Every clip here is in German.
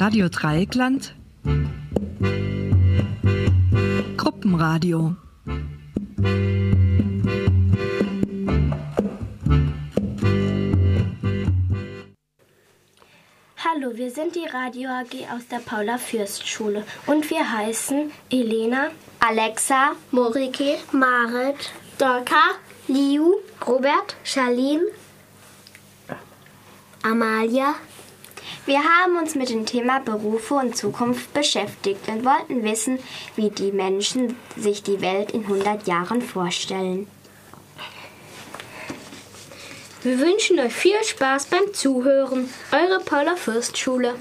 Radio Dreieckland Gruppenradio Hallo, wir sind die Radio AG aus der Paula Fürst Schule und wir heißen Elena, Alexa, Morike, Marit, Dorka, Liu, Robert, Charlene, Amalia. Wir haben uns mit dem Thema Berufe und Zukunft beschäftigt und wollten wissen, wie die Menschen sich die Welt in 100 Jahren vorstellen. Wir wünschen euch viel Spaß beim Zuhören. Eure Paula Fürst Schule.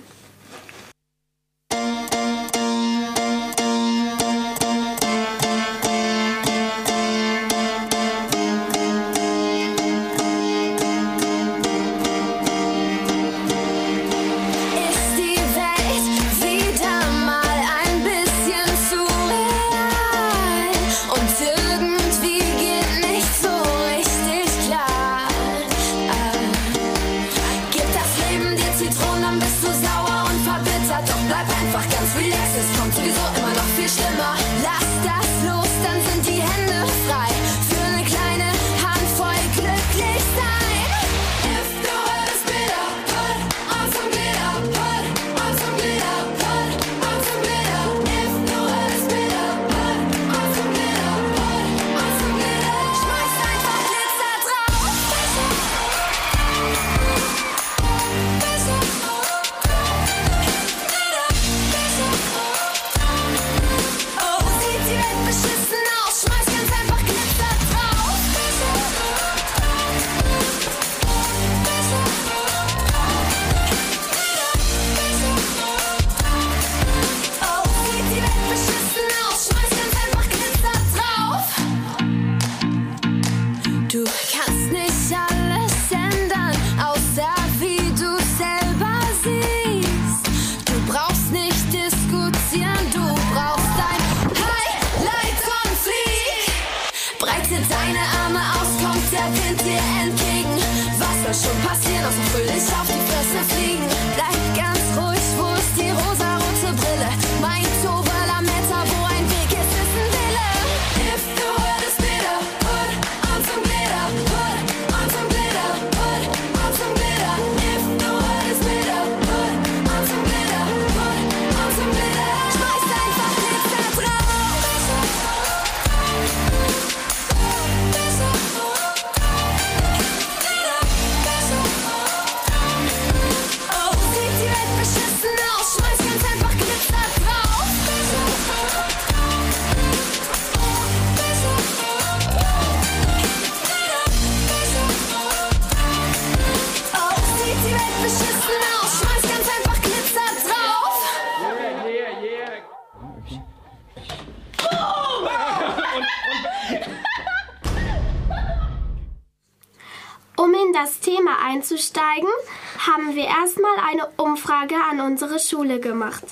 Unsere Schule gemacht.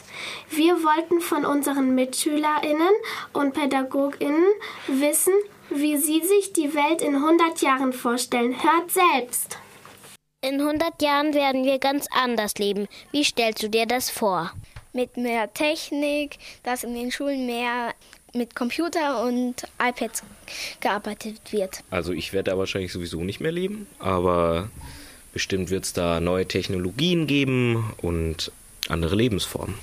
Wir wollten von unseren Mitschülerinnen und Pädagoginnen wissen, wie sie sich die Welt in 100 Jahren vorstellen. Hört selbst. In 100 Jahren werden wir ganz anders leben. Wie stellst du dir das vor? mit mehr Technik, dass in den Schulen mehr mit Computer und iPads gearbeitet wird. Also ich werde da wahrscheinlich sowieso nicht mehr leben, aber bestimmt wird es da neue Technologien geben und andere Lebensformen.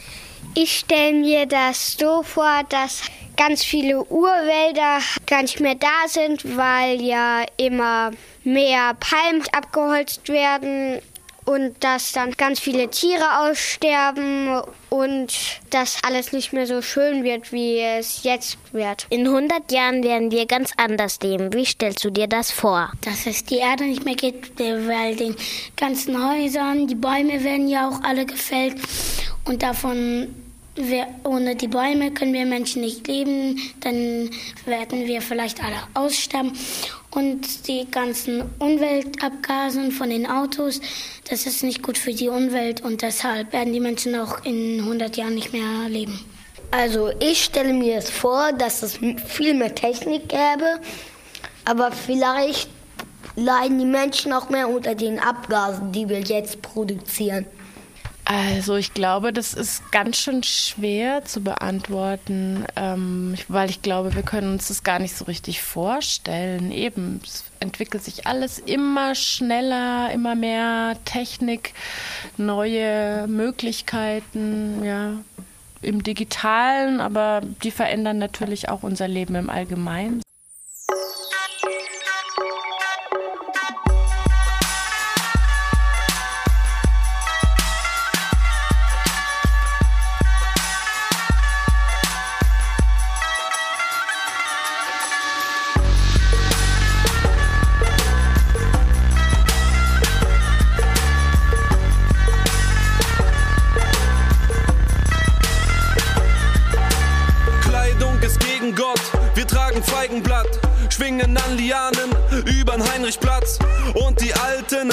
Ich stelle mir das so vor, dass ganz viele Urwälder gar nicht mehr da sind, weil ja immer mehr Palmen abgeholzt werden und dass dann ganz viele Tiere aussterben und dass alles nicht mehr so schön wird, wie es jetzt wird. In 100 Jahren werden wir ganz anders leben. Wie stellst du dir das vor? dass es die Erde nicht mehr gibt, weil den ganzen Häusern, die Bäume werden ja auch alle gefällt und davon wir, ohne die Bäume können wir Menschen nicht leben, dann werden wir vielleicht alle aussterben und die ganzen Umweltabgasen von den Autos, das ist nicht gut für die Umwelt und deshalb werden die Menschen auch in 100 Jahren nicht mehr leben. Also ich stelle mir es vor, dass es viel mehr Technik gäbe, aber vielleicht leiden die Menschen auch mehr unter den Abgasen, die wir jetzt produzieren. Also ich glaube, das ist ganz schön schwer zu beantworten, ähm, weil ich glaube, wir können uns das gar nicht so richtig vorstellen. Eben, es entwickelt sich alles immer schneller, immer mehr Technik, neue Möglichkeiten, ja, im digitalen, aber die verändern natürlich auch unser Leben im Allgemeinen.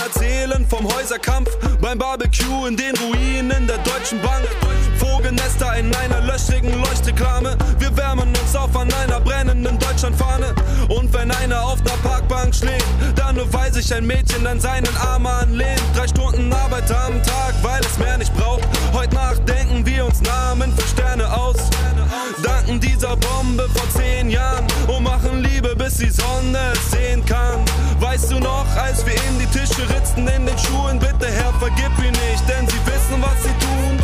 Erzählen vom Häuserkampf beim Barbecue in den Ruinen der Deutschen Bank. Vogelnester in einer löchrigen Leuchtreklame. Wir wärmen uns auf an einer brennenden Deutschlandfahne. Und wenn einer auf der Parkbank schläft, dann nur weil sich ein Mädchen an seinen Arm anlehnt. Drei Stunden Arbeit am Tag, weil es mehr nicht braucht. Heute Nacht denken wir uns Namen für Sterne aus. Danken dieser Bombe vor zehn Jahren und machen Liebe, bis die Sonne es sehen kann. Weißt du noch, als wir in die Tische ritzten in den Schuhen, bitte Herr, vergib ihn nicht, denn sie wissen, was sie tun.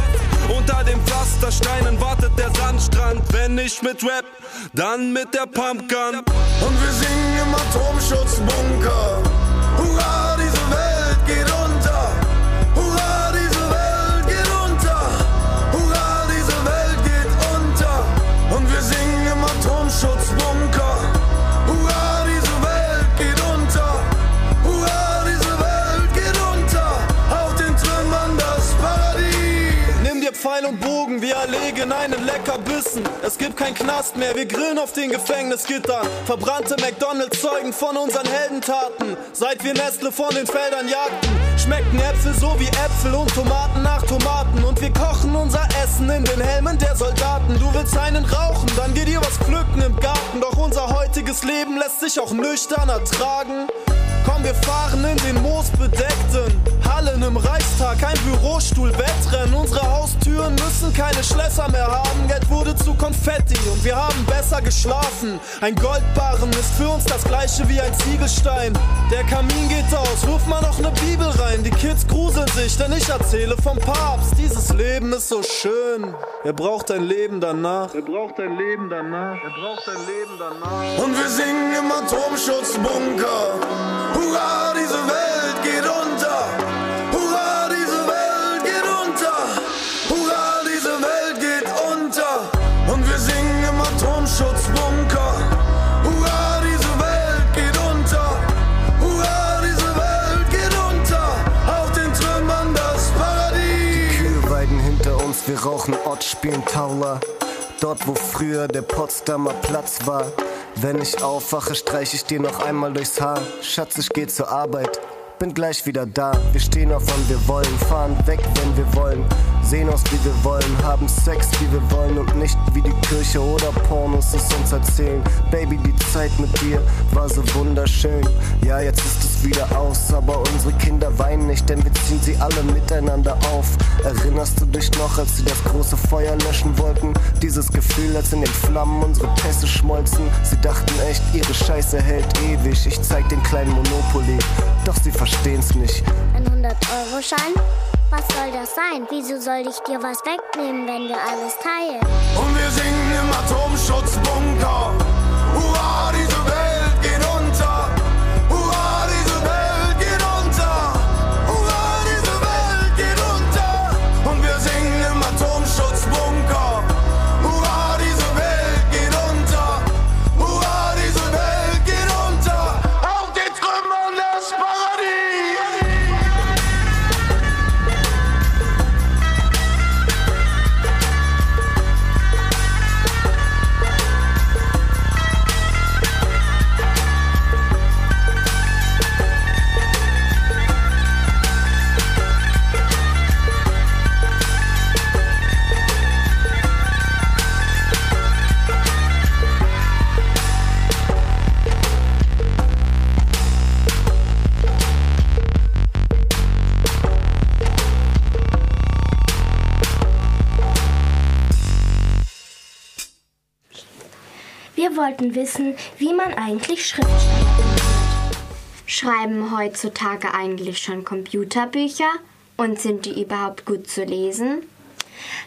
Unter den Pflastersteinen wartet der Sandstrand. Wenn nicht mit Rap, dann mit der Pumpgun. Und wir singen im Atomschutzbunker. Hurra, Bogen, wir erlegen einen Leckerbissen. Es gibt kein Knast mehr, wir grillen auf den Gefängnisgittern. Verbrannte McDonalds zeugen von unseren Heldentaten. Seit wir Nestle von den Feldern jagten, schmeckten Äpfel so wie Äpfel und Tomaten nach Tomaten. Und wir kochen unser Essen in den Helmen der Soldaten. Du willst einen rauchen, dann geh dir was pflücken im Garten. Doch unser heutiges Leben lässt sich auch nüchtern ertragen. Wir fahren in den moosbedeckten Hallen im Reichstag, ein Bürostuhl, Wettrennen. Unsere Haustüren müssen keine Schlösser mehr haben. Geld wurde zu Konfetti und wir haben besser geschlafen. Ein Goldbarren ist für uns das gleiche wie ein Ziegelstein. Der Kamin geht aus, ruf mal noch ne Bibel rein. Die Kids gruseln sich, denn ich erzähle vom Papst. Dieses Leben ist so schön. Er braucht ein Leben danach. Er braucht ein Leben danach. Er braucht ein Leben danach. Und wir singen im Atomschutzbunker. Hurra, diese Welt geht unter. Hurra, diese Welt geht unter. Hurra, diese Welt geht unter. Und wir singen im Atomschutzbunker. Hurra, diese Welt geht unter. Hurra, diese Welt geht unter. Auf den Trümmern das Paradies. Kühlweiden hinter uns, wir rauchen Ott, spielen Taula. Dort, wo früher der Potsdamer Platz war. Wenn ich aufwache, streich ich dir noch einmal durchs Haar. Schatz, ich geh zur Arbeit, bin gleich wieder da. Wir stehen auf, wann wir wollen, fahren weg, wenn wir wollen. Sehen aus, wie wir wollen, haben Sex, wie wir wollen und nicht wie die Kirche oder Pornos es uns erzählen. Baby, die Zeit mit dir war so wunderschön. Ja, jetzt ist es wieder aus, aber unsere Kinder weinen nicht, denn wir ziehen sie alle miteinander auf. Erinnerst du dich noch, als sie das große Feuer löschen wollten? Dieses Gefühl, als in den Flammen unsere Pässe schmolzen. Sie dachten echt, ihre Scheiße hält ewig. Ich zeig den kleinen Monopoly, doch sie verstehen's nicht. Ein 100-Euro-Schein? Was soll das sein? Wieso soll ich dir was wegnehmen, wenn wir alles teilen? Und wir singen im Atomschutzbunker. Hurra, wollten wissen, wie man eigentlich Schriftsteller wird. Schreiben heutzutage eigentlich schon Computerbücher? Und sind die überhaupt gut zu lesen?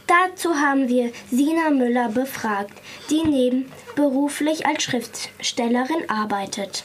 Dazu haben wir Sina Müller befragt, die nebenberuflich als Schriftstellerin arbeitet.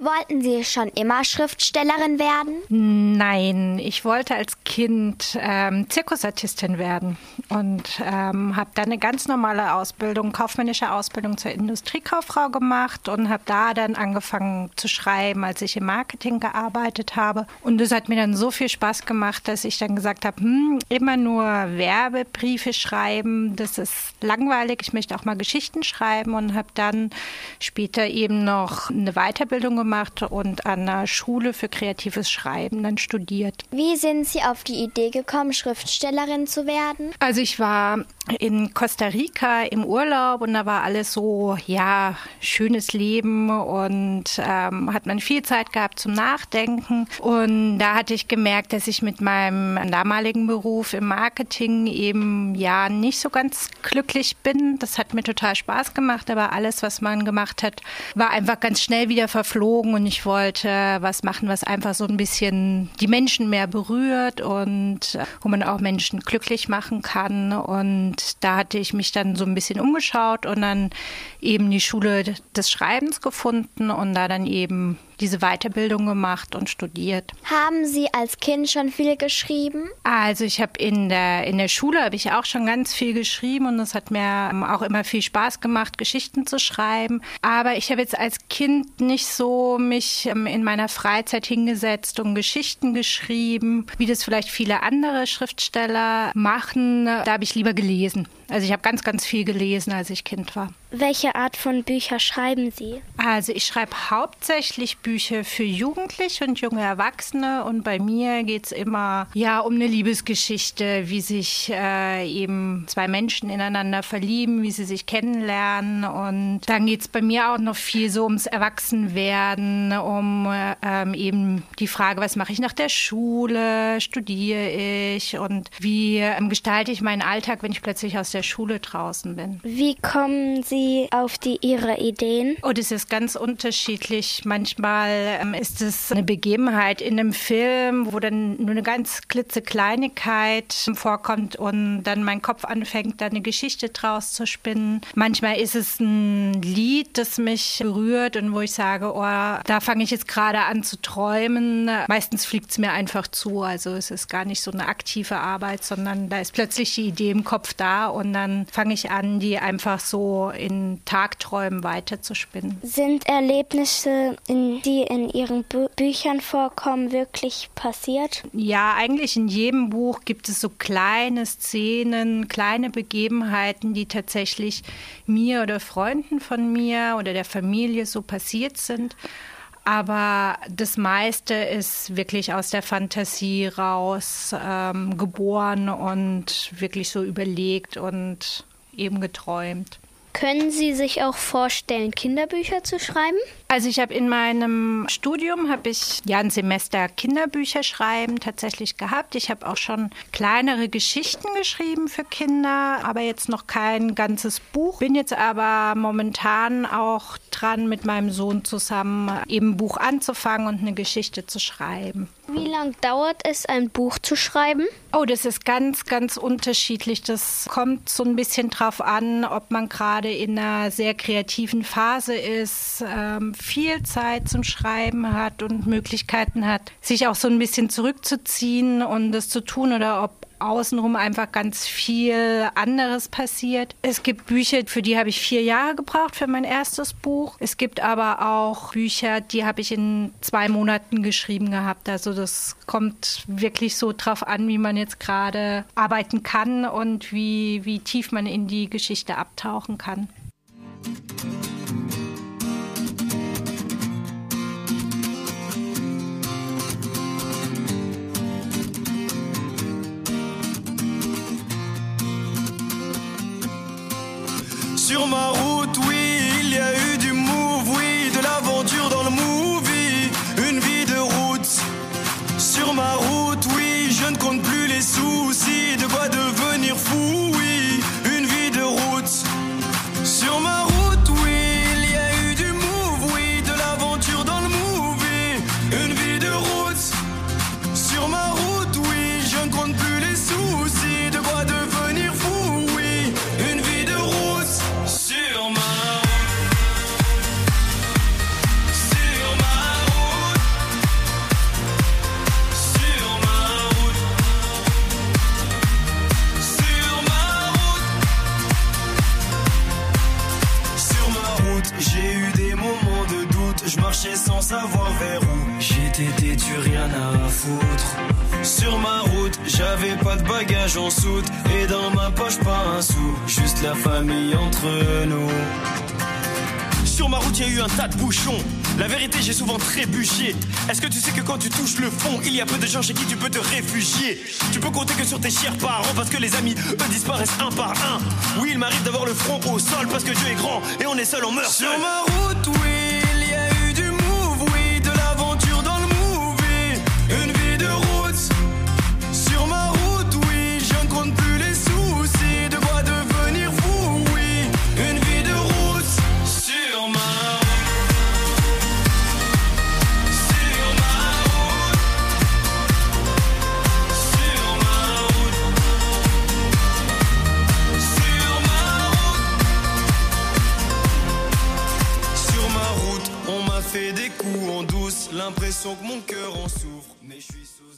Wollten Sie schon immer Schriftstellerin werden? Nein, ich wollte als Kind ähm, Zirkusartistin werden und ähm, habe dann eine ganz normale Ausbildung, kaufmännische Ausbildung zur Industriekauffrau gemacht und habe da dann angefangen zu schreiben, als ich im Marketing gearbeitet habe. Und es hat mir dann so viel Spaß gemacht, dass ich dann gesagt habe, hm, immer nur Werbebriefe schreiben, das ist langweilig. Ich möchte auch mal Geschichten schreiben und habe dann später eben noch eine Weiterbildung gemacht gemacht und an einer Schule für kreatives Schreiben dann studiert. Wie sind Sie auf die Idee gekommen, Schriftstellerin zu werden? Also ich war in Costa Rica im Urlaub und da war alles so, ja, schönes Leben und ähm, hat man viel Zeit gehabt zum Nachdenken. Und da hatte ich gemerkt, dass ich mit meinem damaligen Beruf im Marketing eben ja nicht so ganz glücklich bin. Das hat mir total Spaß gemacht, aber alles, was man gemacht hat, war einfach ganz schnell wieder verflogen und ich wollte was machen, was einfach so ein bisschen die Menschen mehr berührt und wo man auch Menschen glücklich machen kann. Und und da hatte ich mich dann so ein bisschen umgeschaut und dann eben die Schule des Schreibens gefunden und da dann eben diese Weiterbildung gemacht und studiert. Haben Sie als Kind schon viel geschrieben? Also ich habe in der, in der Schule habe ich auch schon ganz viel geschrieben und es hat mir auch immer viel Spaß gemacht, Geschichten zu schreiben. Aber ich habe jetzt als Kind nicht so mich ähm, in meiner Freizeit hingesetzt und Geschichten geschrieben, wie das vielleicht viele andere Schriftsteller machen. Da habe ich lieber gelesen. Also ich habe ganz, ganz viel gelesen, als ich Kind war. Welche Art von Bücher schreiben Sie? Also ich schreibe hauptsächlich Bücher für Jugendliche und junge Erwachsene und bei mir geht es immer ja um eine Liebesgeschichte, wie sich äh, eben zwei Menschen ineinander verlieben, wie sie sich kennenlernen und dann geht es bei mir auch noch viel so ums Erwachsenwerden, um äh, eben die Frage, was mache ich nach der Schule, studiere ich und wie ähm, gestalte ich meinen Alltag, wenn ich plötzlich aus der Schule draußen bin. Wie kommen Sie Sie auf die, Ihre Ideen? Oh, das ist ganz unterschiedlich. Manchmal ähm, ist es eine Begebenheit in einem Film, wo dann nur eine ganz klitzekleinigkeit vorkommt und dann mein Kopf anfängt, da eine Geschichte draus zu spinnen. Manchmal ist es ein Lied, das mich berührt und wo ich sage, oh, da fange ich jetzt gerade an zu träumen. Meistens fliegt es mir einfach zu. Also es ist gar nicht so eine aktive Arbeit, sondern da ist plötzlich die Idee im Kopf da und dann fange ich an, die einfach so in in Tagträumen weiterzuspinnen. Sind Erlebnisse, in, die in Ihren Bü Büchern vorkommen, wirklich passiert? Ja, eigentlich in jedem Buch gibt es so kleine Szenen, kleine Begebenheiten, die tatsächlich mir oder Freunden von mir oder der Familie so passiert sind. Aber das meiste ist wirklich aus der Fantasie raus ähm, geboren und wirklich so überlegt und eben geträumt. Können Sie sich auch vorstellen, Kinderbücher zu schreiben? Also ich habe in meinem Studium habe ich ja ein Semester Kinderbücher schreiben tatsächlich gehabt. Ich habe auch schon kleinere Geschichten geschrieben für Kinder, aber jetzt noch kein ganzes Buch. Bin jetzt aber momentan auch dran, mit meinem Sohn zusammen eben ein Buch anzufangen und eine Geschichte zu schreiben. Wie lange dauert es, ein Buch zu schreiben? Oh, das ist ganz, ganz unterschiedlich. Das kommt so ein bisschen drauf an, ob man gerade in einer sehr kreativen Phase ist, ähm, viel Zeit zum Schreiben hat und Möglichkeiten hat, sich auch so ein bisschen zurückzuziehen und das zu tun oder ob außenrum einfach ganz viel anderes passiert. Es gibt Bücher, für die habe ich vier Jahre gebraucht für mein erstes Buch. Es gibt aber auch Bücher, die habe ich in zwei Monaten geschrieben gehabt. Also das kommt wirklich so drauf an, wie man jetzt gerade arbeiten kann und wie, wie tief man in die Geschichte abtauchen kann. Sur ma route, bagages en soute. Et dans ma poche, pas un sou. Juste la famille entre nous. Sur ma route, il y a eu un tas de bouchons. La vérité, j'ai souvent trébuché. Est-ce que tu sais que quand tu touches le fond, il y a peu de gens chez qui tu peux te réfugier? Tu peux compter que sur tes chers parents parce que les amis, eux, disparaissent un par un. Oui, il m'arrive d'avoir le front au sol parce que Dieu est grand et on est seul, on meurt Sur ma route, en douce. L'impression que mon cœur en souffre. Mais je suis sous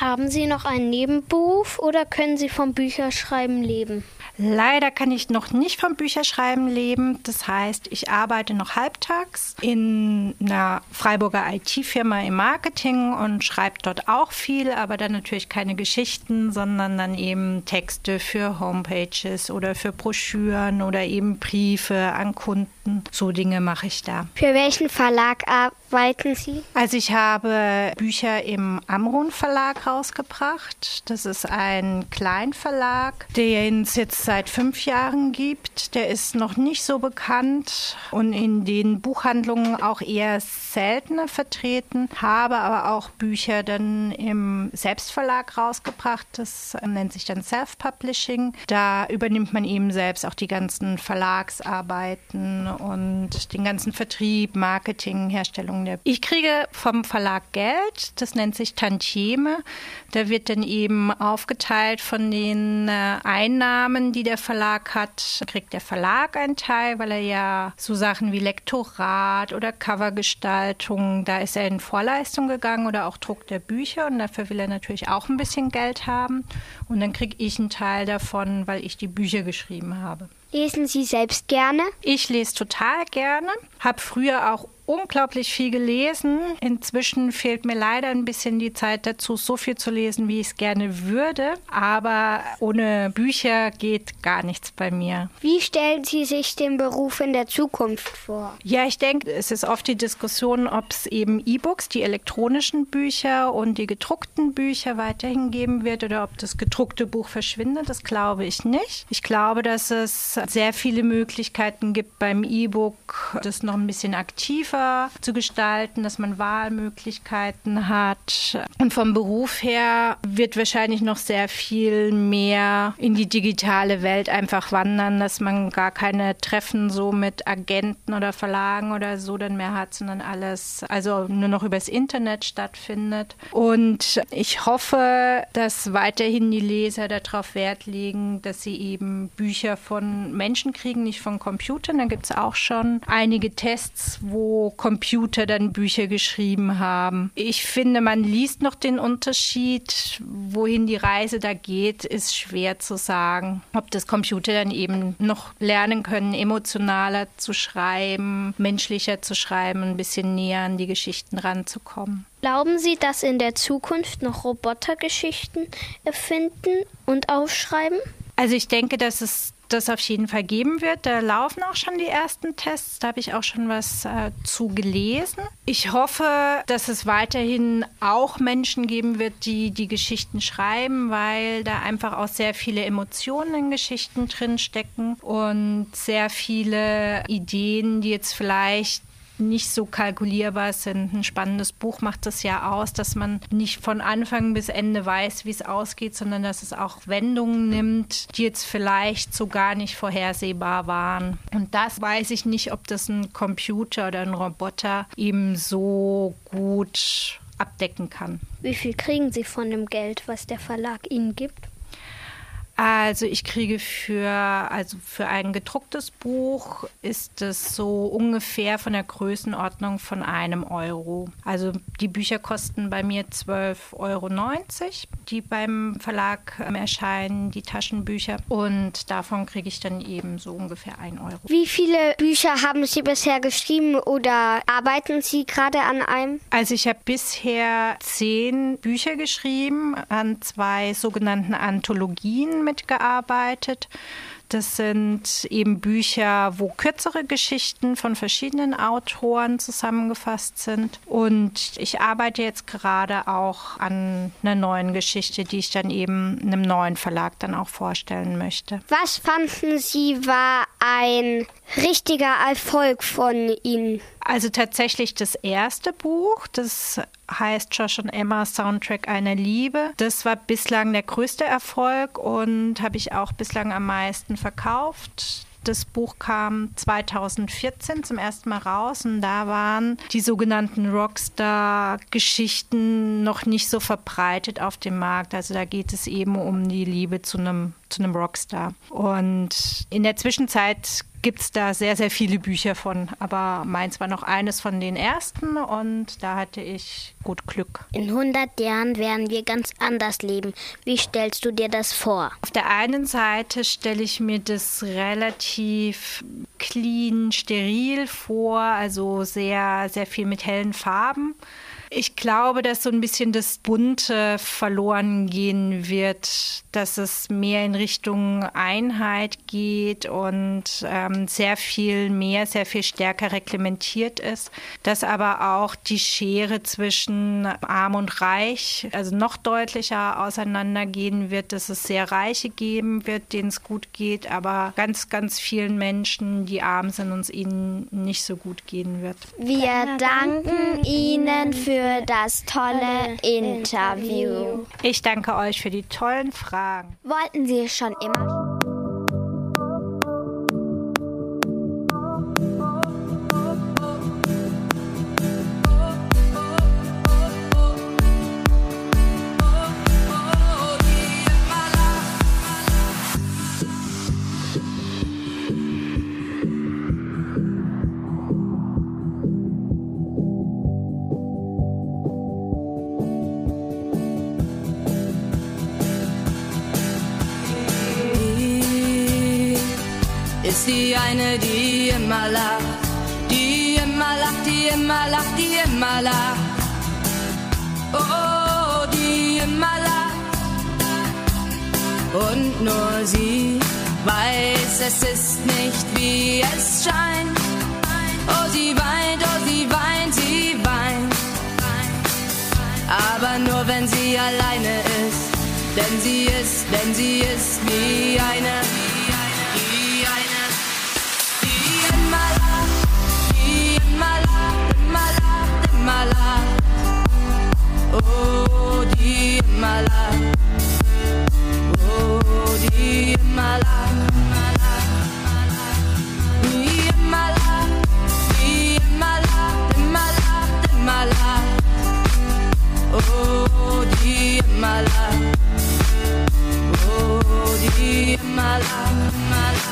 Haben Sie noch einen Nebenberuf oder können Sie vom Bücherschreiben leben? Leider kann ich noch nicht vom Bücherschreiben leben. Das heißt, ich arbeite noch halbtags in einer Freiburger IT-Firma im Marketing und schreibe dort auch viel, aber dann natürlich keine Geschichten, sondern dann eben Texte für Homepages oder für Broschüren oder eben Briefe an Kunden. So Dinge mache ich da. Für welchen Verlag arbeiten Sie? Also ich habe Bücher im Amron Verlag rausgebracht. Das ist ein Kleinverlag, den es jetzt seit fünf Jahren gibt. Der ist noch nicht so bekannt und in den Buchhandlungen auch eher seltener vertreten. Habe aber auch Bücher dann im Selbstverlag rausgebracht. Das nennt sich dann Self-Publishing. Da übernimmt man eben selbst auch die ganzen Verlagsarbeiten und den ganzen Vertrieb, Marketing, Herstellung der. Ich kriege vom Verlag Geld. Das nennt sich Tantieme. Da wird dann eben aufgeteilt von den äh, Einnahmen, die der Verlag hat, kriegt der Verlag einen Teil, weil er ja so Sachen wie Lektorat oder Covergestaltung, da ist er in Vorleistung gegangen oder auch Druck der Bücher und dafür will er natürlich auch ein bisschen Geld haben. Und dann kriege ich einen Teil davon, weil ich die Bücher geschrieben habe. Lesen Sie selbst gerne? Ich lese total gerne, habe früher auch unglaublich viel gelesen. Inzwischen fehlt mir leider ein bisschen die Zeit dazu, so viel zu lesen, wie ich es gerne würde. Aber ohne Bücher geht gar nichts bei mir. Wie stellen Sie sich den Beruf in der Zukunft vor? Ja, ich denke, es ist oft die Diskussion, ob es eben E-Books, die elektronischen Bücher und die gedruckten Bücher weiterhin geben wird oder ob das gedruckte Buch verschwindet. Das glaube ich nicht. Ich glaube, dass es sehr viele Möglichkeiten gibt beim E-Book, das noch ein bisschen aktiver zu gestalten, dass man Wahlmöglichkeiten hat. Und vom Beruf her wird wahrscheinlich noch sehr viel mehr in die digitale Welt einfach wandern, dass man gar keine Treffen so mit Agenten oder Verlagen oder so dann mehr hat, sondern alles also nur noch übers Internet stattfindet. Und ich hoffe, dass weiterhin die Leser darauf Wert legen, dass sie eben Bücher von Menschen kriegen, nicht von Computern. Da gibt es auch schon einige Tests, wo Computer dann Bücher geschrieben haben. Ich finde, man liest noch den Unterschied. Wohin die Reise da geht, ist schwer zu sagen. Ob das Computer dann eben noch lernen können, emotionaler zu schreiben, menschlicher zu schreiben, ein bisschen näher an die Geschichten ranzukommen. Glauben Sie, dass in der Zukunft noch Roboter Geschichten erfinden und aufschreiben? Also ich denke, dass es das auf jeden Fall geben wird. Da laufen auch schon die ersten Tests. Da habe ich auch schon was äh, zu gelesen. Ich hoffe, dass es weiterhin auch Menschen geben wird, die die Geschichten schreiben, weil da einfach auch sehr viele Emotionen in Geschichten drin stecken und sehr viele Ideen, die jetzt vielleicht nicht so kalkulierbar sind. Ein spannendes Buch macht das ja aus, dass man nicht von Anfang bis Ende weiß, wie es ausgeht, sondern dass es auch Wendungen nimmt, die jetzt vielleicht so gar nicht vorhersehbar waren. Und das weiß ich nicht, ob das ein Computer oder ein Roboter eben so gut abdecken kann. Wie viel kriegen Sie von dem Geld, was der Verlag Ihnen gibt? Also ich kriege für, also für ein gedrucktes Buch ist es so ungefähr von der Größenordnung von einem Euro. Also die Bücher kosten bei mir 12,90 Euro, die beim Verlag ähm, erscheinen, die Taschenbücher. Und davon kriege ich dann eben so ungefähr ein Euro. Wie viele Bücher haben Sie bisher geschrieben oder arbeiten Sie gerade an einem? Also ich habe bisher zehn Bücher geschrieben, an zwei sogenannten Anthologien mitgearbeitet. Das sind eben Bücher, wo kürzere Geschichten von verschiedenen Autoren zusammengefasst sind. Und ich arbeite jetzt gerade auch an einer neuen Geschichte, die ich dann eben einem neuen Verlag dann auch vorstellen möchte. Was fanden Sie war ein richtiger Erfolg von Ihnen? Also tatsächlich das erste Buch, das heißt Josh und Emma Soundtrack einer Liebe. Das war bislang der größte Erfolg und habe ich auch bislang am meisten verkauft. Das Buch kam 2014 zum ersten Mal raus und da waren die sogenannten Rockstar-Geschichten noch nicht so verbreitet auf dem Markt. Also da geht es eben um die Liebe zu einem, zu einem Rockstar. Und in der Zwischenzeit gibt es da sehr, sehr viele Bücher von. Aber meins war noch eines von den ersten und da hatte ich gut Glück. In 100 Jahren werden wir ganz anders leben. Wie stellst du dir das vor? Auf der einen Seite stelle ich mir das relativ clean, steril vor, also sehr, sehr viel mit hellen Farben. Ich glaube, dass so ein bisschen das Bunte verloren gehen wird, dass es mehr in Richtung Einheit geht und ähm, sehr viel mehr, sehr viel stärker reglementiert ist, dass aber auch die Schere zwischen Arm und Reich also noch deutlicher auseinandergehen wird, dass es sehr Reiche geben wird, denen es gut geht, aber ganz, ganz vielen Menschen, die arm sind und es ihnen nicht so gut gehen wird. Wir danken Ihnen für das tolle Interview. Ich danke euch für die tollen Fragen. Wollten Sie schon immer? Immer lacht, die immer lacht, die immer lacht, die immer lacht. Oh, die immer lacht. Und nur sie weiß, es ist nicht wie es scheint. Oh, sie weint, oh, sie weint, sie weint. Aber nur wenn sie alleine ist, denn sie ist, denn sie ist wie eine. Lacht, immer lacht. Oh, die immer lacht. Oh, die immer lacht, immer lacht. Die immer lacht, die immer lacht, immer lacht, immer lacht. Oh, die immer lacht. Oh, die immer lacht, immer lacht,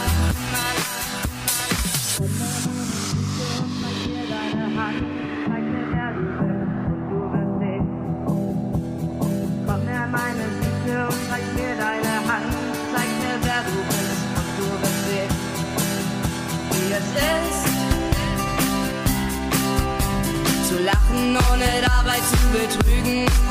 lügen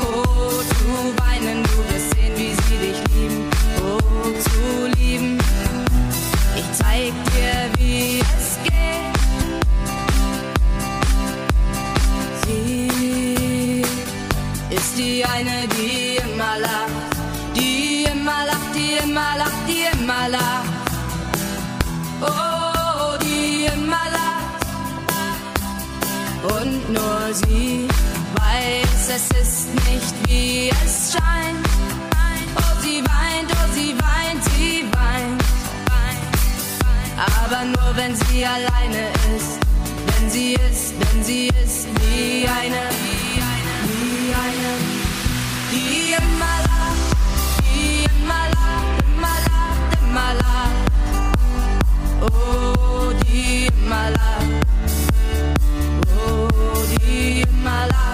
es scheint. Oh, sie weint, oh, sie weint, sie weint. Aber nur wenn sie alleine ist. Wenn sie ist, wenn sie ist wie eine, wie eine, wie eine, die immer lacht, die immer lacht, immer lacht, immer lacht. Oh, die immer lacht. Oh, die immer lacht.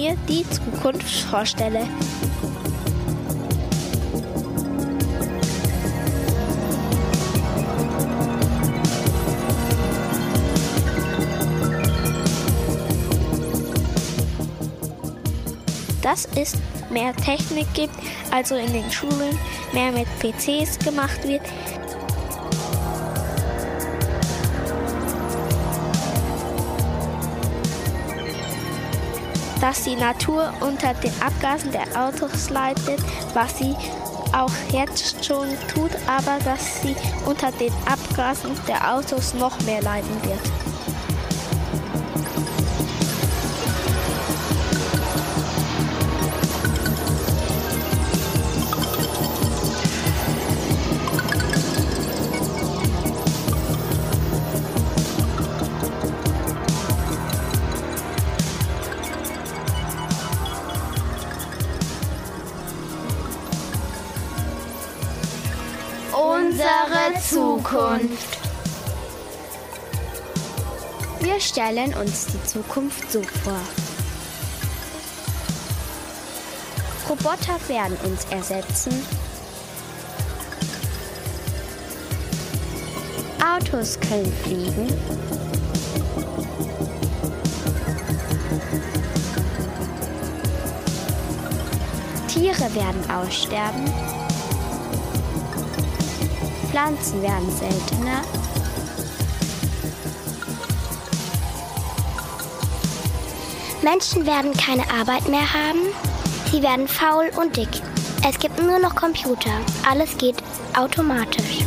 Mir die Zukunft vorstelle. Dass es mehr Technik gibt, also in den Schulen mehr mit PCs gemacht wird, dass die Natur unter den Abgasen der Autos leidet, was sie auch jetzt schon tut, aber dass sie unter den Abgasen der Autos noch mehr leiden wird. Stellen uns die Zukunft so vor. Roboter werden uns ersetzen. Autos können fliegen. Tiere werden aussterben. Pflanzen werden seltener. Menschen werden keine Arbeit mehr haben. Sie werden faul und dick. Es gibt nur noch Computer. Alles geht automatisch.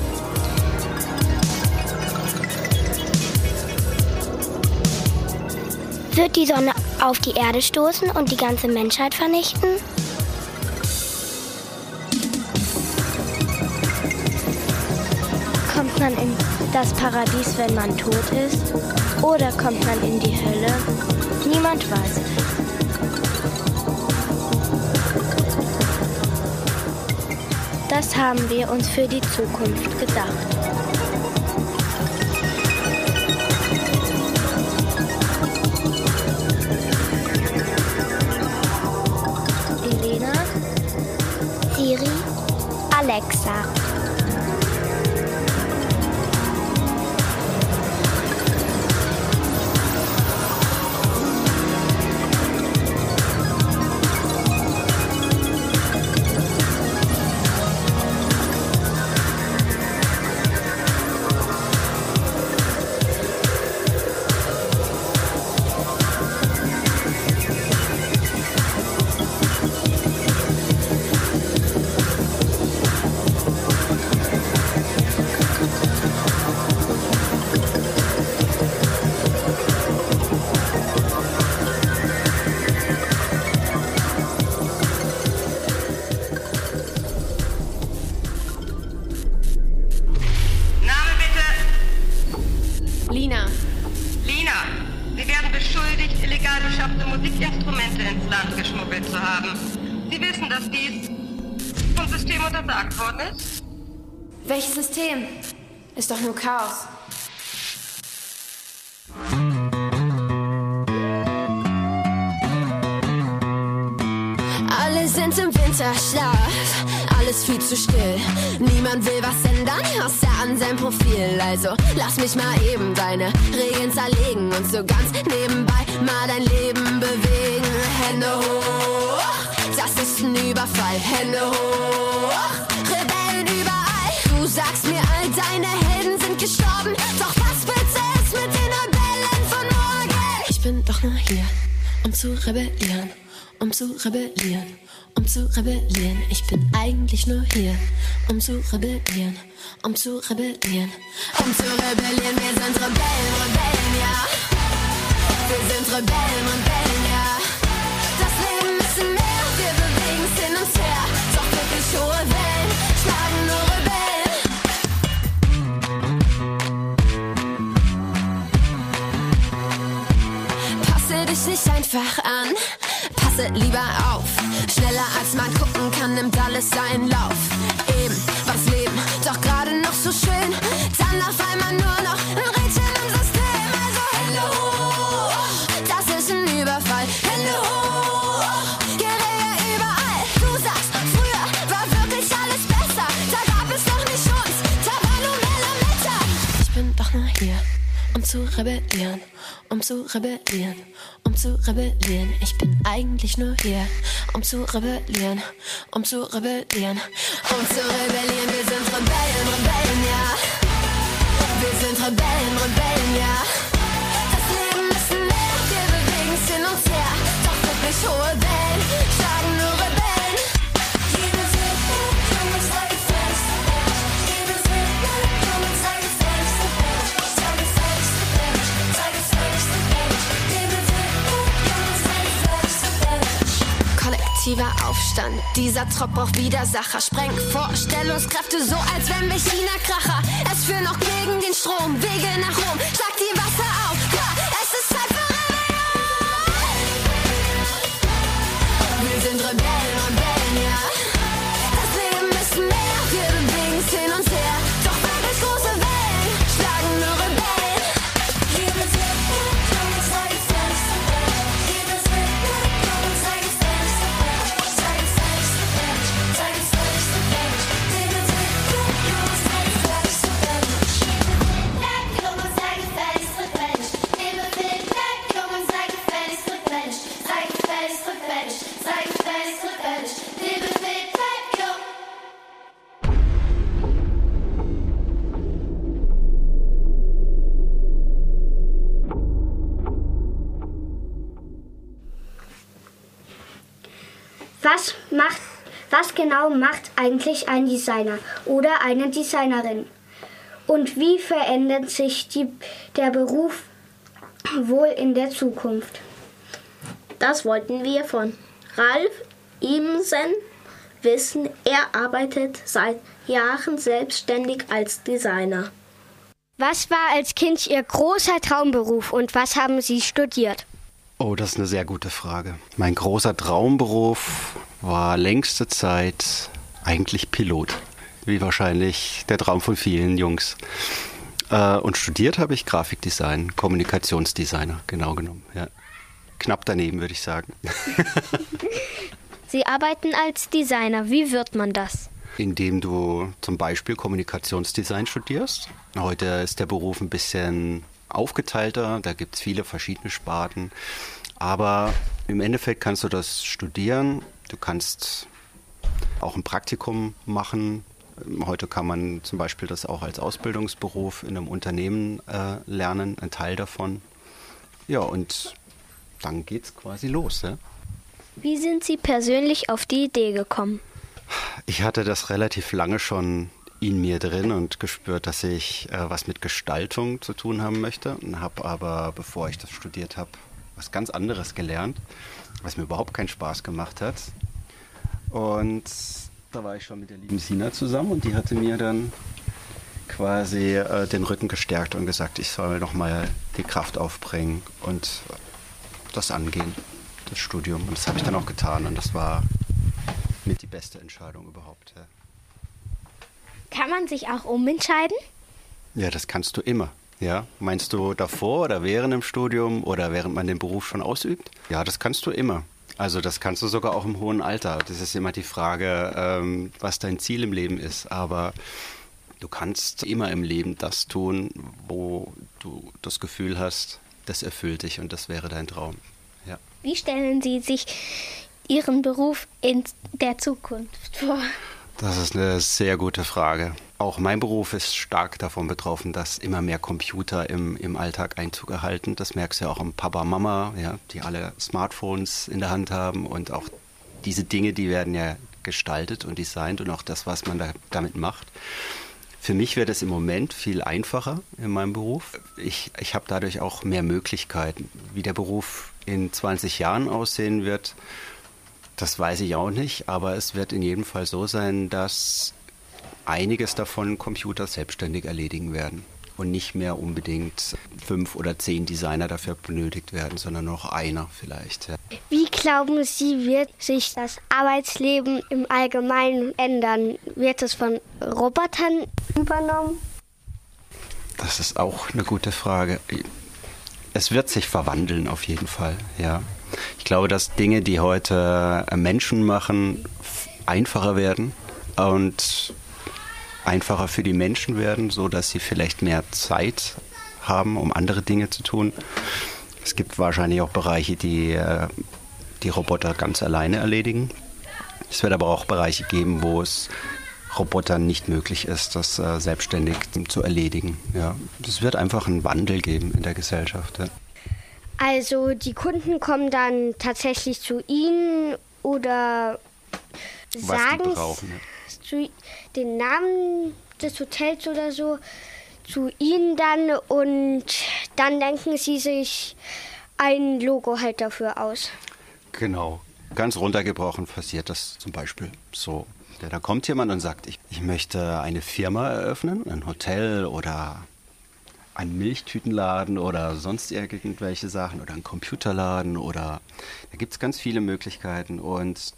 Wird die Sonne auf die Erde stoßen und die ganze Menschheit vernichten? Kommt man in das Paradies, wenn man tot ist? Oder kommt man in die Hölle? Niemand weiß. Das haben wir uns für die Zukunft gedacht. Elena, Siri, Alexa. Illegal beschaffte Musikinstrumente ins Land geschmuggelt zu haben. Sie wissen, dass dies vom System untersagt worden ist? Welches System? Ist doch nur Chaos. Alle sind im Winterschlaf, alles viel zu still. Niemand will was ändern, außer an sein Profil. Also lass mich mal eben deine Regeln zerlegen und so ganz nebenbei mal dein Leben bewegen. Hände hoch, das ist ein Überfall. Hände hoch, Rebellen überall. Du sagst mir, all deine Helden sind gestorben. Doch was willst du jetzt mit den Rebellen von morgen? Ich bin doch nur hier, um zu rebellieren, um zu rebellieren um zu rebellieren. Ich bin eigentlich nur hier, um zu rebellieren, um zu rebellieren, um zu rebellieren. Wir sind Rebellen, Rebellen, ja. Wir sind Rebellen, Rebellen, ja. Das Leben ist ein Meer, wir bewegen es hin und her. Doch wirklich hohe Wellen schlagen nur Rebellen. Passe dich nicht einfach an, passe lieber auf. Schneller als man gucken kann, nimmt alles seinen Lauf. Eben war das Leben doch gerade noch so schön. Dann auf einmal nur noch ein Rädchen im System. Also hello, das ist ein Überfall. Hello, Guerilla überall. Du sagst, früher war wirklich alles besser. Da gab es doch nicht uns, da. Ich bin doch nur hier, um zu rebellieren, um zu rebellieren, um zu rebellieren. Ich bin eigentlich nur hier, um zu rebellieren, um zu rebellieren, um zu rebellieren. Wir sind Rebellen, Rebellen, ja. Wir sind Rebellen, Rebellen, ja. Das Leben ist ein Meer, wir bewegen es hin und her. Doch wirklich hohe Wellen Kollektiver Aufstand, dieser Trop braucht Widersacher. Sprengt Vorstellungskräfte so, als wenn wir China-Kracher. Es führen noch gegen den Strom, Wege nach Rom. Schlag die Wasser auf, ja, es ist Zeit für Rebellion. Wir sind Rebellen, Was macht, was genau macht eigentlich ein Designer oder eine Designerin? Und wie verändert sich die, der Beruf wohl in der Zukunft? Das wollten wir von Ralf Ebensen wissen. Er arbeitet seit Jahren selbstständig als Designer. Was war als Kind Ihr großer Traumberuf und was haben Sie studiert? Oh, das ist eine sehr gute Frage. Mein großer Traumberuf war längste Zeit eigentlich Pilot. Wie wahrscheinlich der Traum von vielen Jungs. Äh, und studiert habe ich Grafikdesign, Kommunikationsdesigner, genau genommen. Ja. Knapp daneben, würde ich sagen. Sie arbeiten als Designer. Wie wird man das? Indem du zum Beispiel Kommunikationsdesign studierst. Heute ist der Beruf ein bisschen aufgeteilter, da gibt es viele verschiedene Sparten. Aber im Endeffekt kannst du das studieren. Du kannst auch ein Praktikum machen. Heute kann man zum Beispiel das auch als Ausbildungsberuf in einem Unternehmen äh, lernen, ein Teil davon. Ja, und dann geht's quasi los. Ja? Wie sind Sie persönlich auf die Idee gekommen? Ich hatte das relativ lange schon in mir drin und gespürt, dass ich äh, was mit Gestaltung zu tun haben möchte und habe aber, bevor ich das studiert habe, was ganz anderes gelernt, was mir überhaupt keinen Spaß gemacht hat. Und da war ich schon mit der lieben Sina zusammen und die hatte mir dann quasi äh, den Rücken gestärkt und gesagt, ich soll nochmal die Kraft aufbringen und das angehen, das Studium. Und das habe ich dann auch getan und das war mit die beste Entscheidung überhaupt. Ja. Kann man sich auch umentscheiden? Ja, das kannst du immer. Ja, meinst du davor oder während dem Studium oder während man den Beruf schon ausübt? Ja, das kannst du immer. Also das kannst du sogar auch im hohen Alter. Das ist immer die Frage, ähm, was dein Ziel im Leben ist. Aber du kannst immer im Leben das tun, wo du das Gefühl hast, das erfüllt dich und das wäre dein Traum. Ja. Wie stellen Sie sich Ihren Beruf in der Zukunft vor? Das ist eine sehr gute Frage. Auch mein Beruf ist stark davon betroffen, dass immer mehr Computer im, im Alltag Einzug erhalten. Das merkst du ja auch am Papa, Mama, ja, die alle Smartphones in der Hand haben und auch diese Dinge, die werden ja gestaltet und designt und auch das, was man da, damit macht. Für mich wird es im Moment viel einfacher in meinem Beruf. Ich, ich habe dadurch auch mehr Möglichkeiten. Wie der Beruf in 20 Jahren aussehen wird, das weiß ich auch nicht, aber es wird in jedem Fall so sein, dass einiges davon Computer selbstständig erledigen werden und nicht mehr unbedingt fünf oder zehn Designer dafür benötigt werden, sondern noch einer vielleicht. Ja. Wie glauben Sie, wird sich das Arbeitsleben im Allgemeinen ändern? Wird es von Robotern übernommen? Das ist auch eine gute Frage. Es wird sich verwandeln auf jeden Fall, ja. Ich glaube, dass Dinge, die heute Menschen machen, einfacher werden und einfacher für die Menschen werden, so dass sie vielleicht mehr Zeit haben, um andere Dinge zu tun. Es gibt wahrscheinlich auch Bereiche, die äh, die Roboter ganz alleine erledigen. Es wird aber auch Bereiche geben, wo es Robotern nicht möglich ist, das äh, selbstständig zu erledigen. Ja, es wird einfach einen Wandel geben in der Gesellschaft. Ja. Also die Kunden kommen dann tatsächlich zu Ihnen oder sagen zu, den Namen des Hotels oder so zu ihnen dann und dann denken sie sich ein Logo halt dafür aus. Genau. Ganz runtergebrochen passiert das zum Beispiel so. Da kommt jemand und sagt, ich, ich möchte eine Firma eröffnen, ein Hotel oder einen Milchtütenladen oder sonst irgendwelche Sachen oder einen Computerladen oder da gibt es ganz viele Möglichkeiten und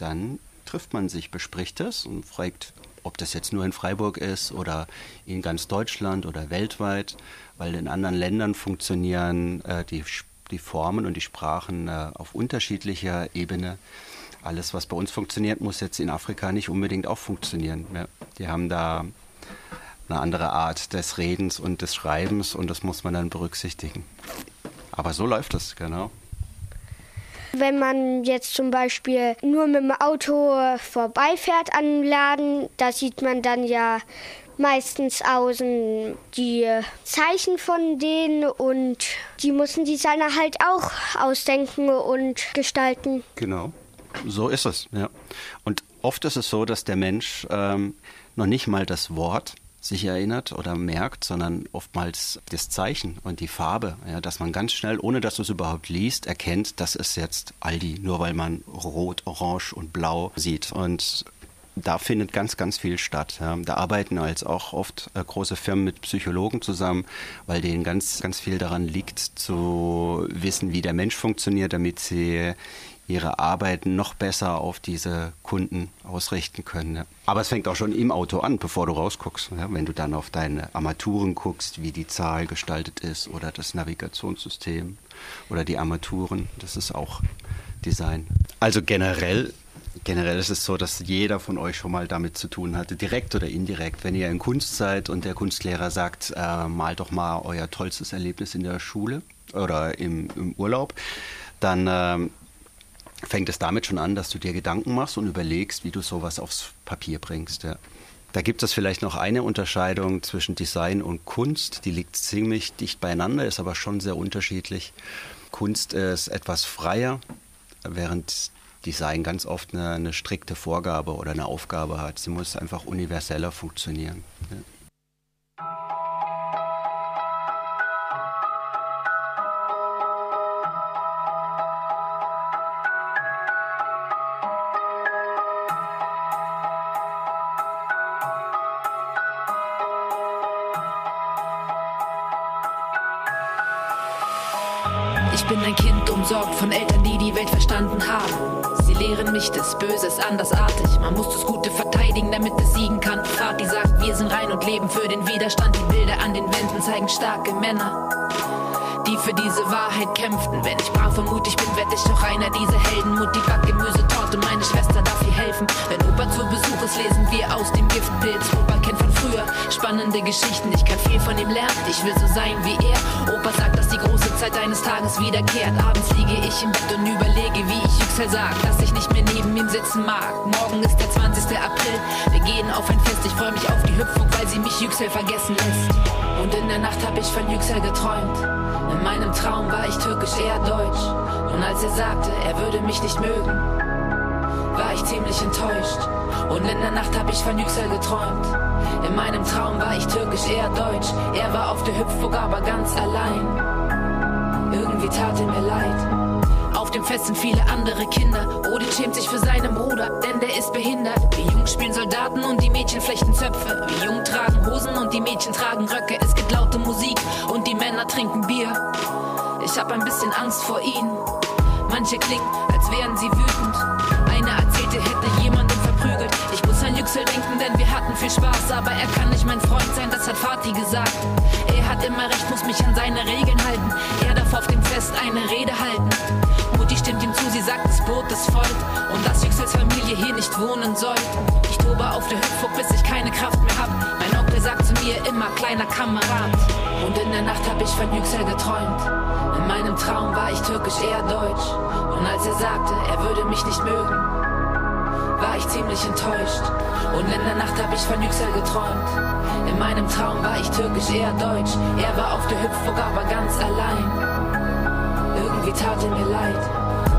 dann trifft man sich, bespricht es und fragt, ob das jetzt nur in Freiburg ist oder in ganz Deutschland oder weltweit, weil in anderen Ländern funktionieren äh, die, die Formen und die Sprachen äh, auf unterschiedlicher Ebene. Alles, was bei uns funktioniert, muss jetzt in Afrika nicht unbedingt auch funktionieren. Ja, die haben da eine andere Art des Redens und des Schreibens und das muss man dann berücksichtigen. Aber so läuft es, genau. Wenn man jetzt zum Beispiel nur mit dem Auto vorbeifährt an einem Laden, da sieht man dann ja meistens außen die Zeichen von denen und die müssen Designer halt auch ausdenken und gestalten. Genau, so ist es. Ja. Und oft ist es so, dass der Mensch ähm, noch nicht mal das Wort sich erinnert oder merkt, sondern oftmals das Zeichen und die Farbe, ja, dass man ganz schnell, ohne dass du es überhaupt liest, erkennt, das ist jetzt Aldi, nur weil man rot, orange und blau sieht. Und da findet ganz, ganz viel statt. Da arbeiten als auch oft äh, große Firmen mit Psychologen zusammen, weil denen ganz, ganz viel daran liegt, zu wissen, wie der Mensch funktioniert, damit sie ihre Arbeiten noch besser auf diese Kunden ausrichten können. Aber es fängt auch schon im Auto an, bevor du rausguckst. Wenn du dann auf deine Armaturen guckst, wie die Zahl gestaltet ist oder das Navigationssystem oder die Armaturen, das ist auch Design. Also generell Generell ist es so, dass jeder von euch schon mal damit zu tun hatte, direkt oder indirekt. Wenn ihr in Kunst seid und der Kunstlehrer sagt, äh, malt doch mal euer tollstes Erlebnis in der Schule oder im, im Urlaub, dann ähm, fängt es damit schon an, dass du dir Gedanken machst und überlegst, wie du sowas aufs Papier bringst. Ja. Da gibt es vielleicht noch eine Unterscheidung zwischen Design und Kunst. Die liegt ziemlich dicht beieinander, ist aber schon sehr unterschiedlich. Kunst ist etwas freier, während Design ganz oft eine, eine strikte Vorgabe oder eine Aufgabe hat. Sie muss einfach universeller funktionieren. Ja. Andersartig. Man muss das Gute verteidigen, damit es siegen kann. Vati sagt, wir sind rein und leben für den Widerstand. Die Bilder an den Wänden zeigen starke Männer die für diese Wahrheit kämpften. Wenn ich brav und mutig bin, werd ich doch einer dieser Helden. Mutti backt Gemüsetorte, meine Schwester darf ihr helfen. Wenn Opa zu Besuch ist, lesen wir aus dem Giftpilz. Opa spannende Geschichten, ich kann viel von ihm lernen. Ich will so sein wie er. Opa sagt, dass die große Zeit eines Tages wiederkehrt. Abends liege ich im Bett und überlege, wie ich Yüksel sag, dass ich nicht mehr neben ihm sitzen mag. Morgen ist der 20. April, wir gehen auf ein Fest, ich freue mich auf die Hüpfung, weil sie mich Yüksel vergessen lässt. Und in der Nacht hab ich von Yüksel geträumt. In meinem Traum war ich türkisch eher deutsch. Und als er sagte, er würde mich nicht mögen, war ich ziemlich enttäuscht. Und in der Nacht hab ich von Yüksel geträumt. In meinem Traum war ich türkisch eher deutsch. Er war auf der Hüpfburg, aber ganz allein. Irgendwie tat er mir leid. Auf dem Fest sind viele andere Kinder. Odin schämt sich für seinen Bruder, denn der ist behindert. Wir Jungs spielen Soldaten und die Mädchen flechten Zöpfe. Wir Jungen tragen Hosen und die Mädchen tragen Röcke. Es gibt laute Musik und die Männer trinken Bier. Ich hab ein bisschen Angst vor ihnen. Manche klingen, als wären sie wütend. Eine erzählte, hätte jemanden verprügelt. Ich muss an Yüksel denken, denn wir hatten viel Spaß. Aber er kann nicht mein Freund sein, das hat Fatih gesagt. Er hat immer recht, muss mich an seine Regeln halten. Er darf auf dem Fest eine Rede halten. Mutti stimmt ihm zu, sie sagt, das Boot ist voll. Und dass Yüksels Familie hier nicht wohnen soll. Ich tobe auf der Hüpfburg, bis ich keine Kraft mehr hab. Mein Onkel sagt zu mir immer, kleiner Kamerad. Und in der Nacht hab ich von Yüksel geträumt. In meinem Traum war ich türkisch eher deutsch. Und als er sagte, er würde mich nicht mögen, war ich ziemlich enttäuscht. Und in der Nacht hab ich von Yüksel geträumt. In meinem Traum war ich türkisch eher deutsch. Er war auf der Hüpfburg, aber ganz allein. Irgendwie tat er mir leid.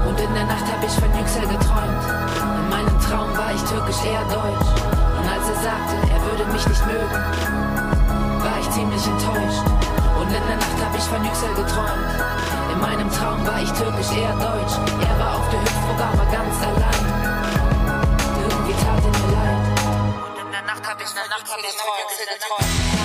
Und in der Nacht hab ich von Yüksel geträumt. In meinem Traum war ich türkisch eher deutsch. Und als er sagte, er würde mich nicht mögen, war ich ziemlich enttäuscht. Und in der Nacht hab ich von Yüksel geträumt. In meinem Traum war ich türkisch eher deutsch. Er war auf der Hüpfburg, aber ganz allein. In der Nacht hab ich, in der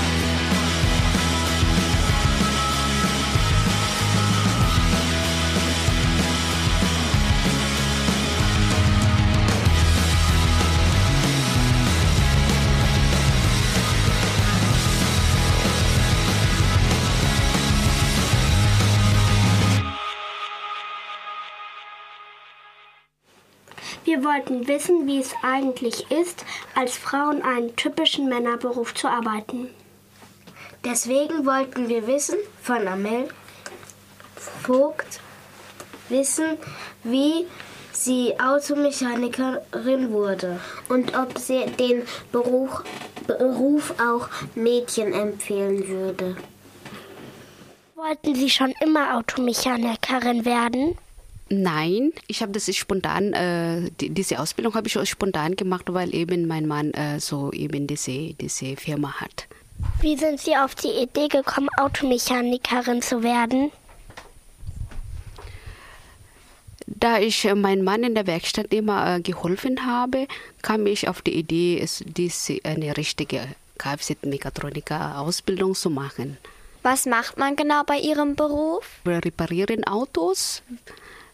Wir wollten wissen, wie es eigentlich ist, als Frau in einem typischen Männerberuf zu arbeiten. Deswegen wollten wir wissen von Amel Vogt, wissen, wie sie Automechanikerin wurde Und ob sie den Beruf, Beruf auch Mädchen empfehlen würde. Wollten Sie schon immer Automechanikerin werden? Nein, ich habe das spontan, äh, die, diese Ausbildung habe ich spontan gemacht, weil eben mein Mann äh, so eben diese, diese Firma hat. Wie sind Sie auf die Idee gekommen, Automechanikerin zu werden? Da ich äh, meinem Mann in der Werkstatt immer äh, geholfen habe, kam ich auf die Idee, es, diese, eine richtige Kfz-Mechatroniker-Ausbildung zu machen. Was macht man genau bei Ihrem Beruf? Wir reparieren Autos,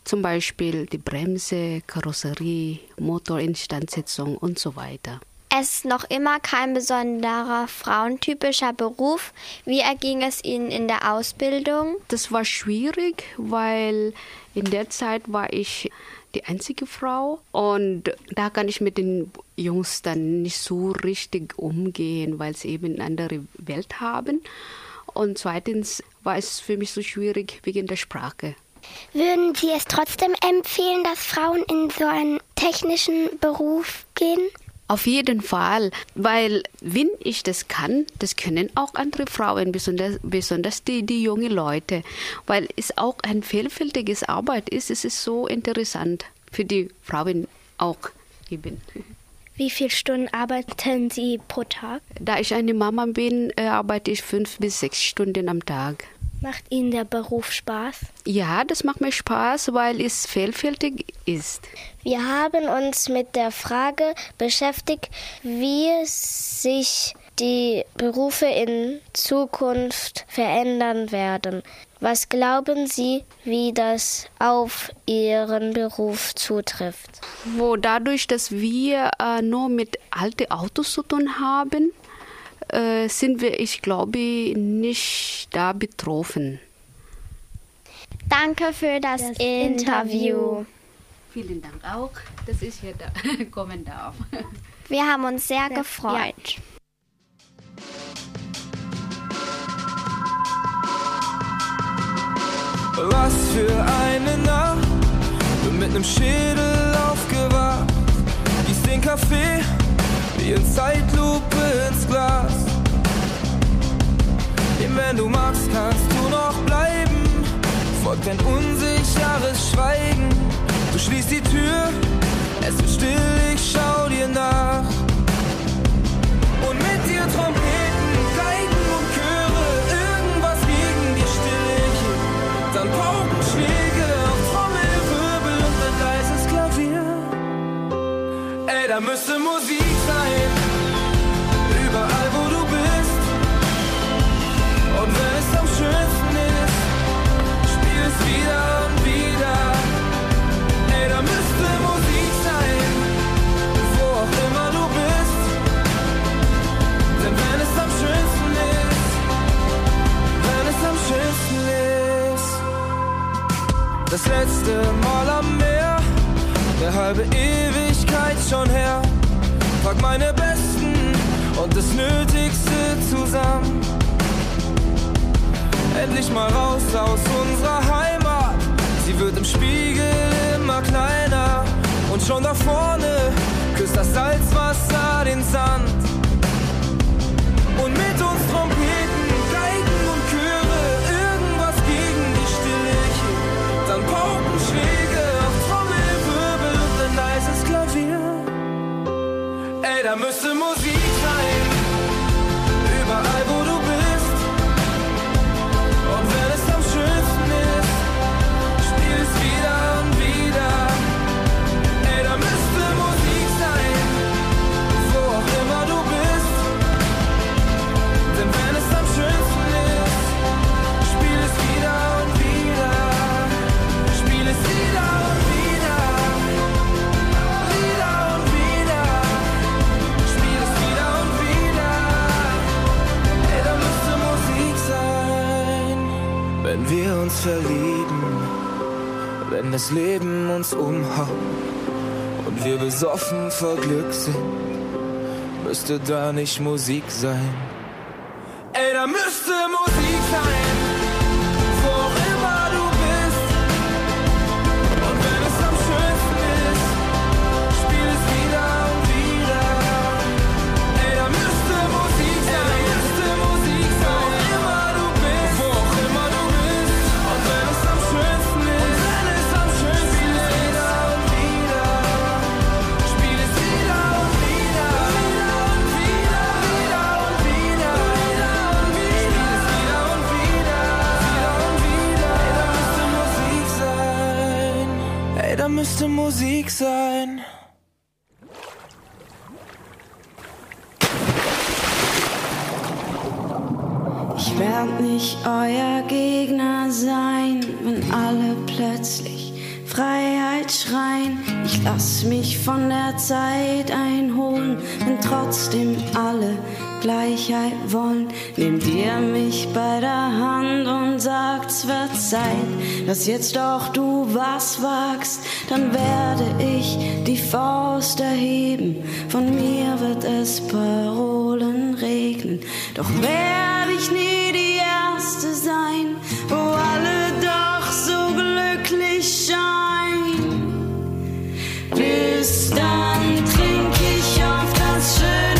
zum Beispiel die Bremse, Karosserie, Motorinstandsetzung und so weiter. Es ist noch immer kein besonderer frauentypischer Beruf. Wie erging es Ihnen in der Ausbildung? Das war schwierig, weil in der Zeit war ich die einzige Frau und da kann ich mit den Jungs dann nicht so richtig umgehen, weil sie eben eine andere Welt haben. Und zweitens war es für mich so schwierig wegen der Sprache. Würden Sie es trotzdem empfehlen, dass Frauen in so einen technischen Beruf gehen? Auf jeden Fall, weil wenn ich das kann, das können auch andere Frauen, besonders, besonders die, die junge Leute, weil es auch ein vielfältiges Arbeit ist. Es ist so interessant für die Frauen auch eben. Wie viele Stunden arbeiten Sie pro Tag? Da ich eine Mama bin, äh, arbeite ich fünf bis sechs Stunden am Tag. Macht Ihnen der Beruf Spaß? Ja, das macht mir Spaß, weil es vielfältig ist. Wir haben uns mit der Frage beschäftigt, wie sich die Berufe in Zukunft verändern werden. Was glauben Sie, wie das auf Ihren Beruf zutrifft? Wo dadurch, dass wir äh, nur mit alten Autos zu tun haben, äh, sind wir, ich glaube, nicht da betroffen. Danke für das, Das Interview. Vielen Dank auch, dass ich hier da kommen darf. Wir haben uns sehr gefreut. Was für eine Nacht, bin mit nem Schädel aufgewacht. Gieß den Kaffee, in Zeitlupe ins Glas. Eben wenn du magst, kannst du noch bleiben. Folgt ein unsicheres Schweigen. Du schließt die Tür, es wird still, ich schau dir nach. Und mit dir Trompeten, Geigen und Chöre, irgendwas gegen die Stille hier. Dann Paukenschläge auf Trommelwirbel und ein leises Klavier. Ey, da müsste Musik schönsten ist, spiel es wieder und wieder. Ey, da müsste Musik sein, wo auch immer du bist. Denn wenn es am schönsten ist, wenn es am schönsten ist, das letzte Mal am Meer, der halbe Ewigkeit schon her. Pack meine Besten und das Nötigste zusammen. Endlich mal raus aus unserer Heimat. Sie wird im Spiegel immer kleiner. Und schon da vorne küsst das Salzwasser den Sand. Und mit uns Trompeten, Geigen und Chöre, irgendwas gegen die Stille hier. Dann Paukenschläge auf Trommelwirbel und ein leises Klavier. Ey, da müsste Musik verlieben. Wenn das Leben uns umhaut und wir besoffen vor Glück sind, müsste da nicht Musik sein. Ey, da müsste Musik sein, müsste Musik sein. Ich werd nicht euer Gegner sein, wenn alle plötzlich Freiheit schreien. Ich lass mich von der Zeit einholen, wenn trotzdem alle Gleichheit wollen. Nehmt ihr mich bei der Hand und sagt, es wird Zeit, dass jetzt auch du was wagst, dann werde ich die Faust erheben. Von mir wird es Parolen regnen, doch werde ich nie die Erste sein, wo alle doch so glücklich scheinen. Bis dann trink ich auf das schöne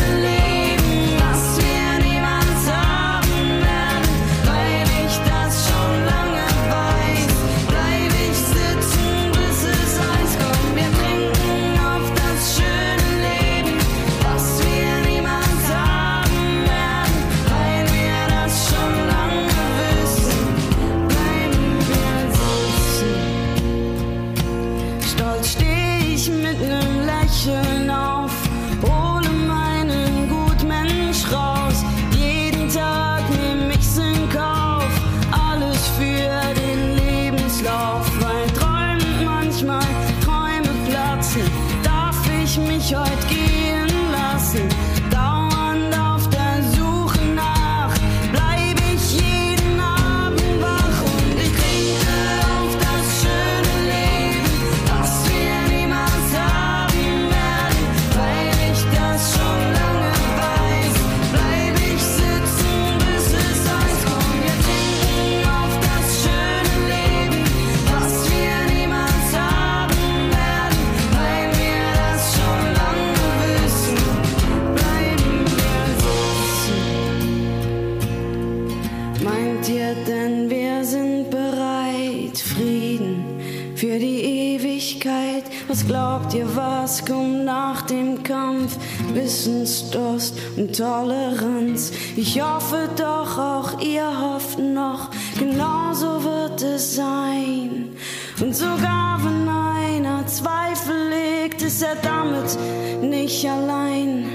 Toleranz. Ich hoffe doch, auch ihr hofft noch, genauso wird es sein. Und sogar wenn einer Zweifel legt, ist er damit nicht allein.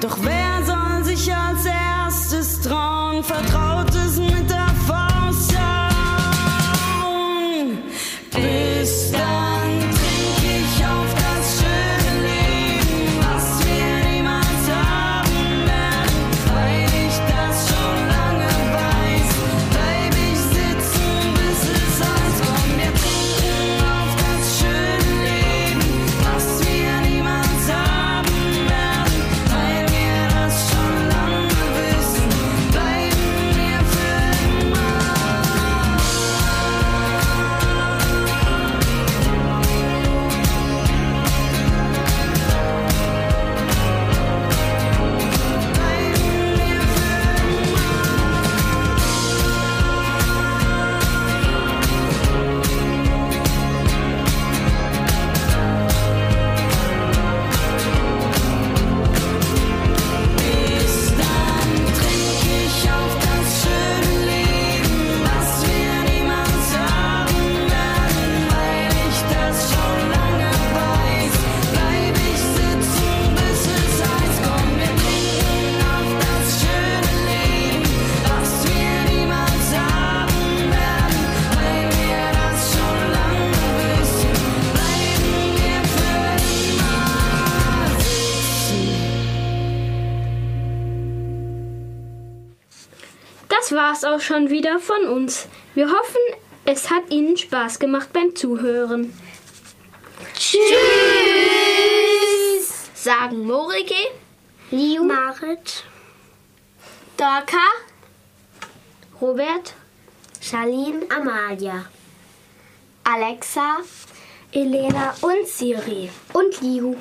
Doch wer soll sich als erstes trauen? Vertraut auch schon wieder von uns. Wir hoffen, es hat Ihnen Spaß gemacht beim Zuhören. Tschüss! Sagen Morike, Liu, Marit, Dorka, Robert, Charlene, Amalia, Alexa, Elena und Siri. und Liu.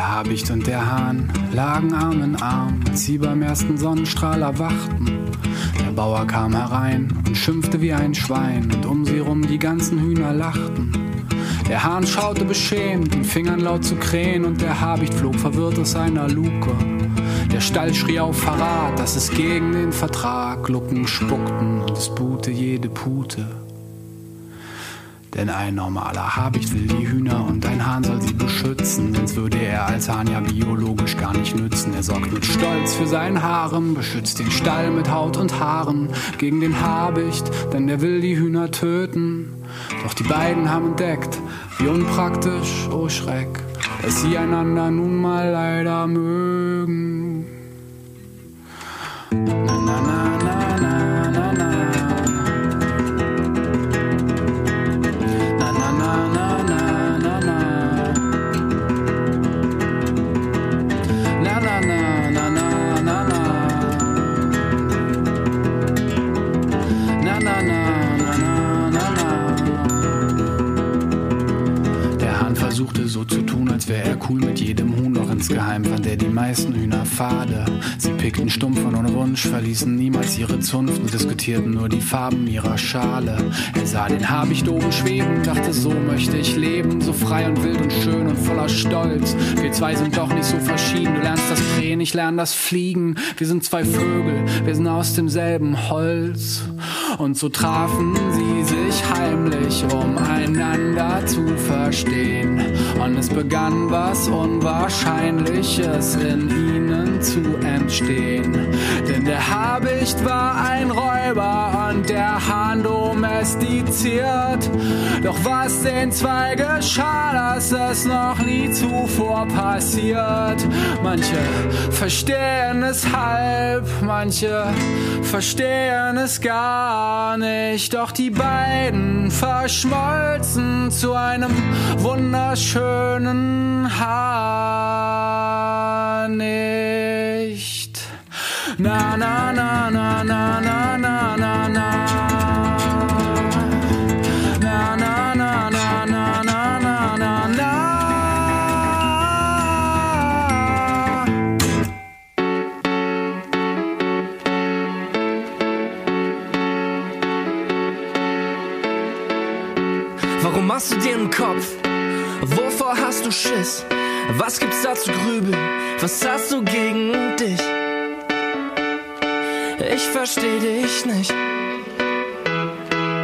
Der Habicht und der Hahn lagen Arm in Arm, als sie beim ersten Sonnenstrahl erwachten. Der Bauer kam herein und schimpfte wie ein Schwein, und um sie rum die ganzen Hühner lachten. Der Hahn schaute beschämt, den Fingern laut zu krähen, und der Habicht flog verwirrt aus seiner Luke. Der Stall schrie auf Verrat, das ist gegen den Vertrag. Glucken spuckten und es buhte jede Pute. Denn ein normaler Habicht will die Hühner und ein Hahn soll sie beschützen. Sonst würde er als Hahn ja biologisch gar nicht nützen. Er sorgt mit Stolz für seinen Harem, beschützt den Stall mit Haut und Haaren gegen den Habicht, denn der will die Hühner töten. Doch die beiden haben entdeckt, wie unpraktisch, oh Schreck, dass sie einander nun mal leider mögen. Na, na, na, wäre er cool mit jedem Huhn insgeheim fand er die meisten Hühner fade. Sie pickten stumpf und ohne Wunsch, verließen niemals ihre Zunft und diskutierten nur die Farben ihrer Schale. Er sah den Habicht oben schweben, dachte, so möchte ich leben, so frei und wild und schön und voller Stolz. Wir zwei sind doch nicht so verschieden, du lernst das Drehen, ich lerne das Fliegen. Wir sind zwei Vögel, wir sind aus demselben Holz. Und so trafen sie sich heimlich, um einander zu verstehen. Und es begann was Unwahrscheinliches in ihnen zu entstehen. Denn der Habicht war ein Räuber und der Hahn domestiziert. Doch was den zwei geschah, das ist noch nie zuvor passiert. Manche verstehen es halb, manche verstehen es gar nicht. Doch die beiden verschmolzen zu einem wunderschönen Haarnicht na na na na na na na na na na na na na na na na na na Warum machst du dir einen Kopf? Wovor hast du Schiss? Was gibt's da zu grübeln? Was hast du gegen dich? Ich versteh dich nicht.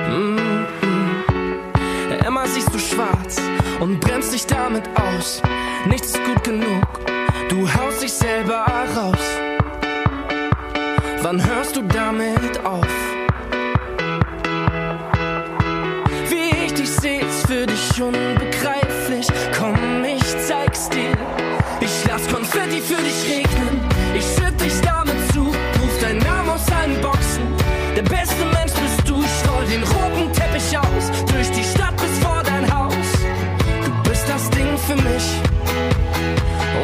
Mm -mm. Immer siehst du schwarz und bremst dich damit aus. Nichts ist gut genug, du haust dich selber raus. Wann hörst du damit auf? Wie ich dich seh, ist für dich unbegreiflich. Komm, ich zeig's dir. Ich lass Konfetti für dich regnen. Teppich aus. Durch die Stadt bis vor dein Haus. Du bist das Ding für mich.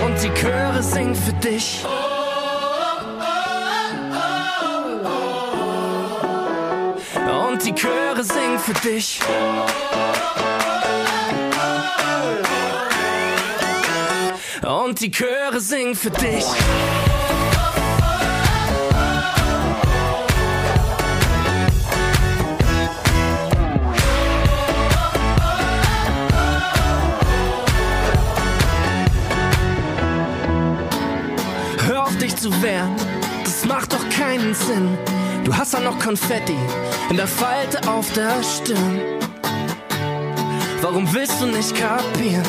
Und die Chöre singen für dich. Und die Chöre singen für dich. Und die Chöre singen für dich. Zu wehren, das macht doch keinen Sinn. Du hast ja noch Konfetti in der Falte auf der Stirn. Warum willst du nicht kapieren?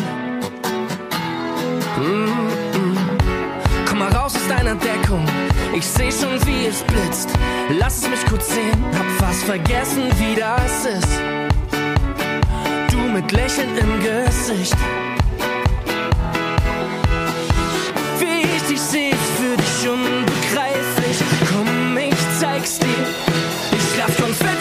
Mm -mm. Komm mal raus aus deiner Deckung. Ich seh schon, wie es blitzt. Lass es mich kurz sehen. Hab fast vergessen, wie das ist. Du mit Lächeln im Gesicht.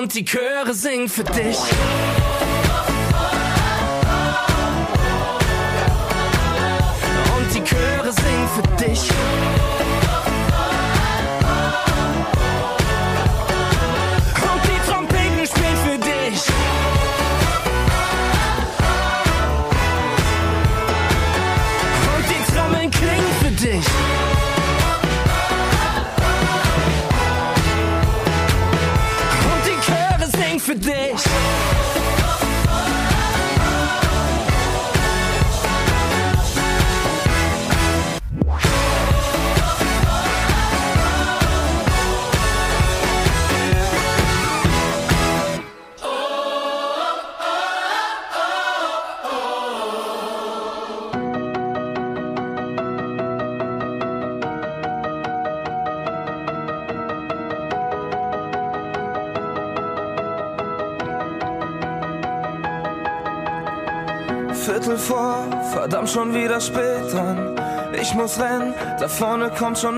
Und die Chöre singen für dich. Und die Chöre singen für dich. Spät dran. Ich muss rennen, da vorne kommt schon